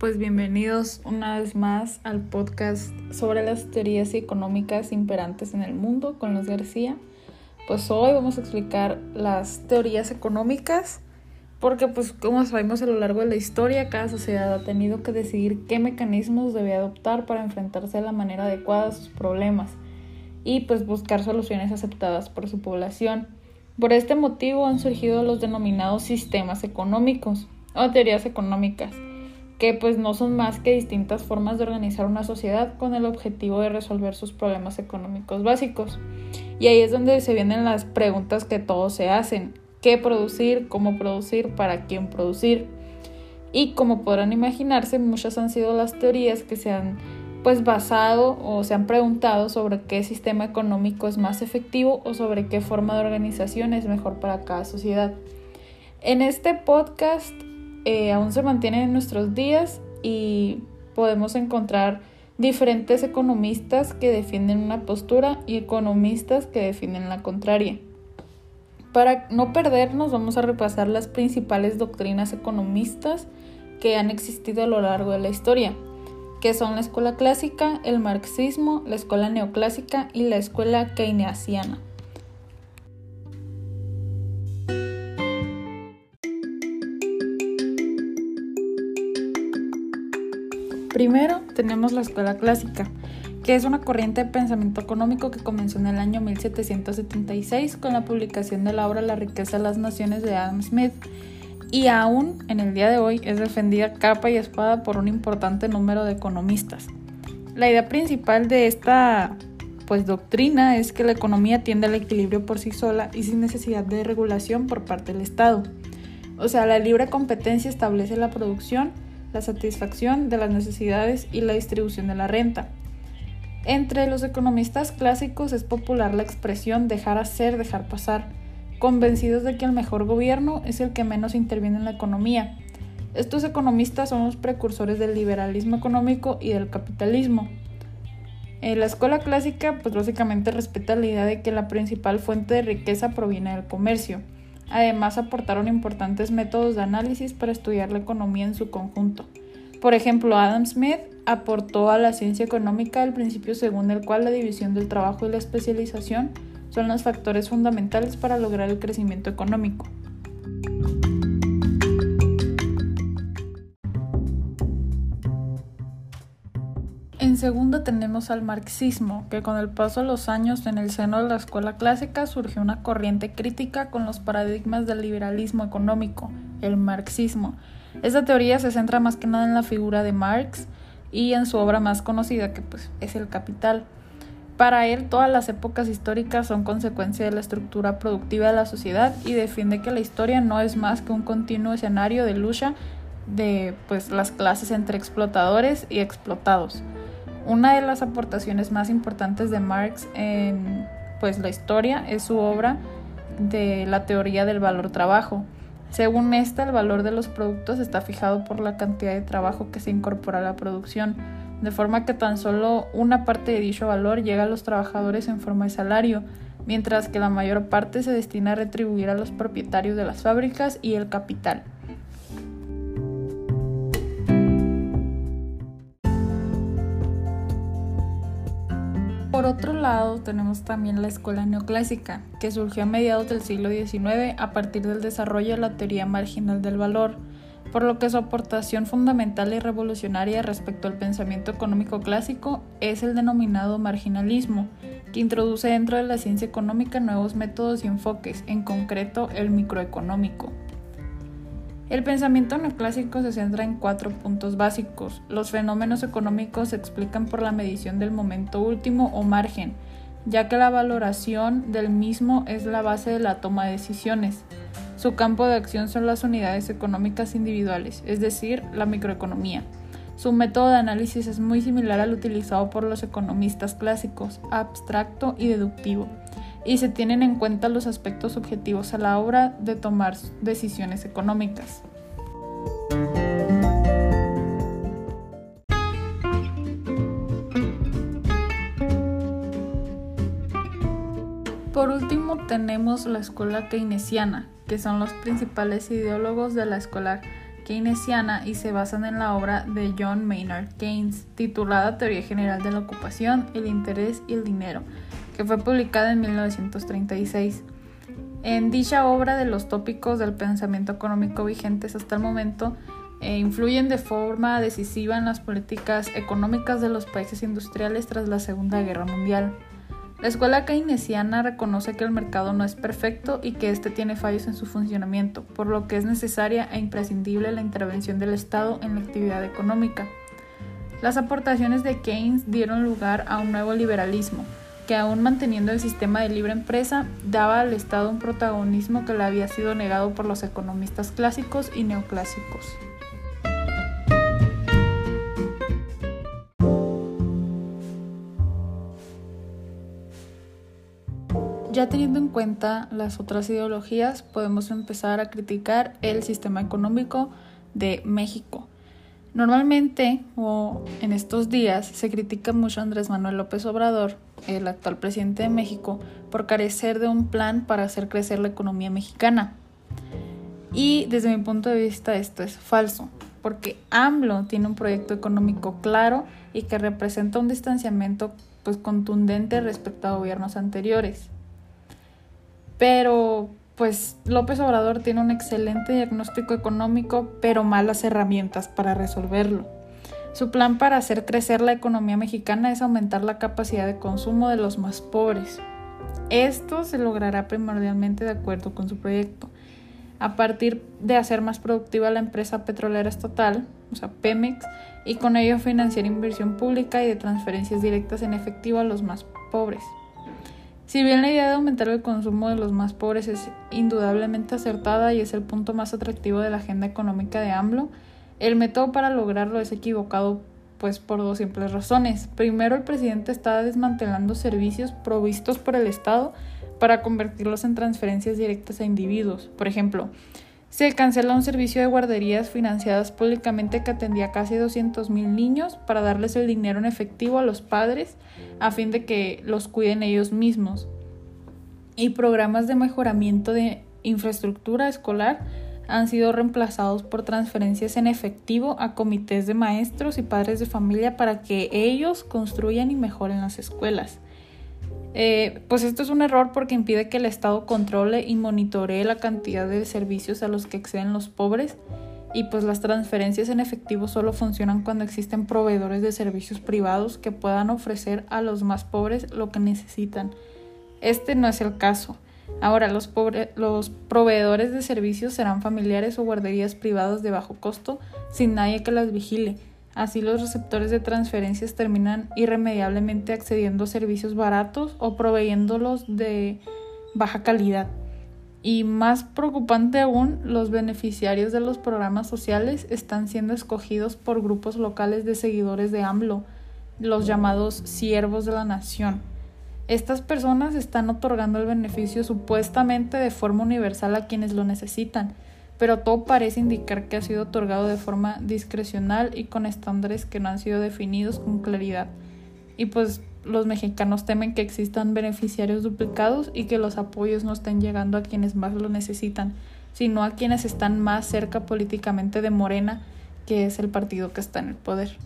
pues bienvenidos una vez más al podcast sobre las teorías económicas imperantes en el mundo con los García. Pues hoy vamos a explicar las teorías económicas porque pues como sabemos a lo largo de la historia cada sociedad ha tenido que decidir qué mecanismos debe adoptar para enfrentarse de la manera adecuada a sus problemas y pues buscar soluciones aceptadas por su población. Por este motivo han surgido los denominados sistemas económicos o teorías económicas, que pues no son más que distintas formas de organizar una sociedad con el objetivo de resolver sus problemas económicos básicos. Y ahí es donde se vienen las preguntas que todos se hacen. ¿Qué producir? ¿Cómo producir? ¿Para quién producir? Y como podrán imaginarse, muchas han sido las teorías que se han pues basado o se han preguntado sobre qué sistema económico es más efectivo o sobre qué forma de organización es mejor para cada sociedad. En este podcast eh, aún se mantienen en nuestros días y podemos encontrar diferentes economistas que defienden una postura y economistas que defienden la contraria. Para no perdernos, vamos a repasar las principales doctrinas economistas que han existido a lo largo de la historia, que son la escuela clásica, el marxismo, la escuela neoclásica y la escuela keynesiana. Primero tenemos la escuela clásica, que es una corriente de pensamiento económico que comenzó en el año 1776 con la publicación de la obra La riqueza de las naciones de Adam Smith y aún en el día de hoy es defendida capa y espada por un importante número de economistas. La idea principal de esta pues doctrina es que la economía tiende al equilibrio por sí sola y sin necesidad de regulación por parte del Estado. O sea, la libre competencia establece la producción la satisfacción de las necesidades y la distribución de la renta. Entre los economistas clásicos es popular la expresión dejar hacer, dejar pasar, convencidos de que el mejor gobierno es el que menos interviene en la economía. Estos economistas son los precursores del liberalismo económico y del capitalismo. En la escuela clásica, pues básicamente respeta la idea de que la principal fuente de riqueza proviene del comercio Además, aportaron importantes métodos de análisis para estudiar la economía en su conjunto. Por ejemplo, Adam Smith aportó a la ciencia económica el principio según el cual la división del trabajo y la especialización son los factores fundamentales para lograr el crecimiento económico. Segundo tenemos al marxismo, que con el paso de los años en el seno de la escuela clásica surgió una corriente crítica con los paradigmas del liberalismo económico, el marxismo. Esta teoría se centra más que nada en la figura de Marx y en su obra más conocida, que pues es El Capital. Para él, todas las épocas históricas son consecuencia de la estructura productiva de la sociedad y defiende que la historia no es más que un continuo escenario de lucha de pues, las clases entre explotadores y explotados. Una de las aportaciones más importantes de Marx en pues, la historia es su obra de la teoría del valor trabajo. Según esta, el valor de los productos está fijado por la cantidad de trabajo que se incorpora a la producción, de forma que tan solo una parte de dicho valor llega a los trabajadores en forma de salario, mientras que la mayor parte se destina a retribuir a los propietarios de las fábricas y el capital. Por otro lado, tenemos también la escuela neoclásica, que surgió a mediados del siglo XIX a partir del desarrollo de la teoría marginal del valor, por lo que su aportación fundamental y revolucionaria respecto al pensamiento económico clásico es el denominado marginalismo, que introduce dentro de la ciencia económica nuevos métodos y enfoques, en concreto el microeconómico. El pensamiento neoclásico se centra en cuatro puntos básicos. Los fenómenos económicos se explican por la medición del momento último o margen, ya que la valoración del mismo es la base de la toma de decisiones. Su campo de acción son las unidades económicas individuales, es decir, la microeconomía. Su método de análisis es muy similar al utilizado por los economistas clásicos, abstracto y deductivo y se tienen en cuenta los aspectos objetivos a la hora de tomar decisiones económicas. Por último tenemos la escuela keynesiana, que son los principales ideólogos de la escuela keynesiana y se basan en la obra de John Maynard Keynes, titulada Teoría General de la Ocupación, el Interés y el Dinero, que fue publicada en 1936. En dicha obra de los tópicos del pensamiento económico vigentes hasta el momento e influyen de forma decisiva en las políticas económicas de los países industriales tras la Segunda Guerra Mundial. La escuela keynesiana reconoce que el mercado no es perfecto y que éste tiene fallos en su funcionamiento, por lo que es necesaria e imprescindible la intervención del Estado en la actividad económica. Las aportaciones de Keynes dieron lugar a un nuevo liberalismo, que aún manteniendo el sistema de libre empresa, daba al Estado un protagonismo que le había sido negado por los economistas clásicos y neoclásicos. Ya teniendo en cuenta las otras ideologías, podemos empezar a criticar el sistema económico de México. Normalmente, o en estos días, se critica mucho a Andrés Manuel López Obrador, el actual presidente de México, por carecer de un plan para hacer crecer la economía mexicana. Y desde mi punto de vista esto es falso, porque AMLO tiene un proyecto económico claro y que representa un distanciamiento pues contundente respecto a gobiernos anteriores. Pero pues López Obrador tiene un excelente diagnóstico económico, pero malas herramientas para resolverlo. Su plan para hacer crecer la economía mexicana es aumentar la capacidad de consumo de los más pobres. Esto se logrará primordialmente de acuerdo con su proyecto. A partir de hacer más productiva la empresa petrolera estatal, o sea, Pemex, y con ello financiar inversión pública y de transferencias directas en efectivo a los más pobres. Si bien la idea de aumentar el consumo de los más pobres es indudablemente acertada y es el punto más atractivo de la agenda económica de AMLO, el método para lograrlo es equivocado pues por dos simples razones. Primero, el presidente está desmantelando servicios provistos por el Estado para convertirlos en transferencias directas a individuos. Por ejemplo, se cancela un servicio de guarderías financiadas públicamente que atendía a casi 200.000 niños para darles el dinero en efectivo a los padres a fin de que los cuiden ellos mismos. Y programas de mejoramiento de infraestructura escolar han sido reemplazados por transferencias en efectivo a comités de maestros y padres de familia para que ellos construyan y mejoren las escuelas. Eh, pues esto es un error porque impide que el Estado controle y monitoree la cantidad de servicios a los que exceden los pobres y pues las transferencias en efectivo solo funcionan cuando existen proveedores de servicios privados que puedan ofrecer a los más pobres lo que necesitan. Este no es el caso. Ahora los, los proveedores de servicios serán familiares o guarderías privadas de bajo costo sin nadie que las vigile Así los receptores de transferencias terminan irremediablemente accediendo a servicios baratos o proveyéndolos de baja calidad. Y más preocupante aún, los beneficiarios de los programas sociales están siendo escogidos por grupos locales de seguidores de AMLO, los llamados siervos de la nación. Estas personas están otorgando el beneficio supuestamente de forma universal a quienes lo necesitan, pero todo parece indicar que ha sido otorgado de forma discrecional y con estándares que no han sido definidos con claridad. Y pues los mexicanos temen que existan beneficiarios duplicados y que los apoyos no estén llegando a quienes más lo necesitan, sino a quienes están más cerca políticamente de Morena, que es el partido que está en el poder.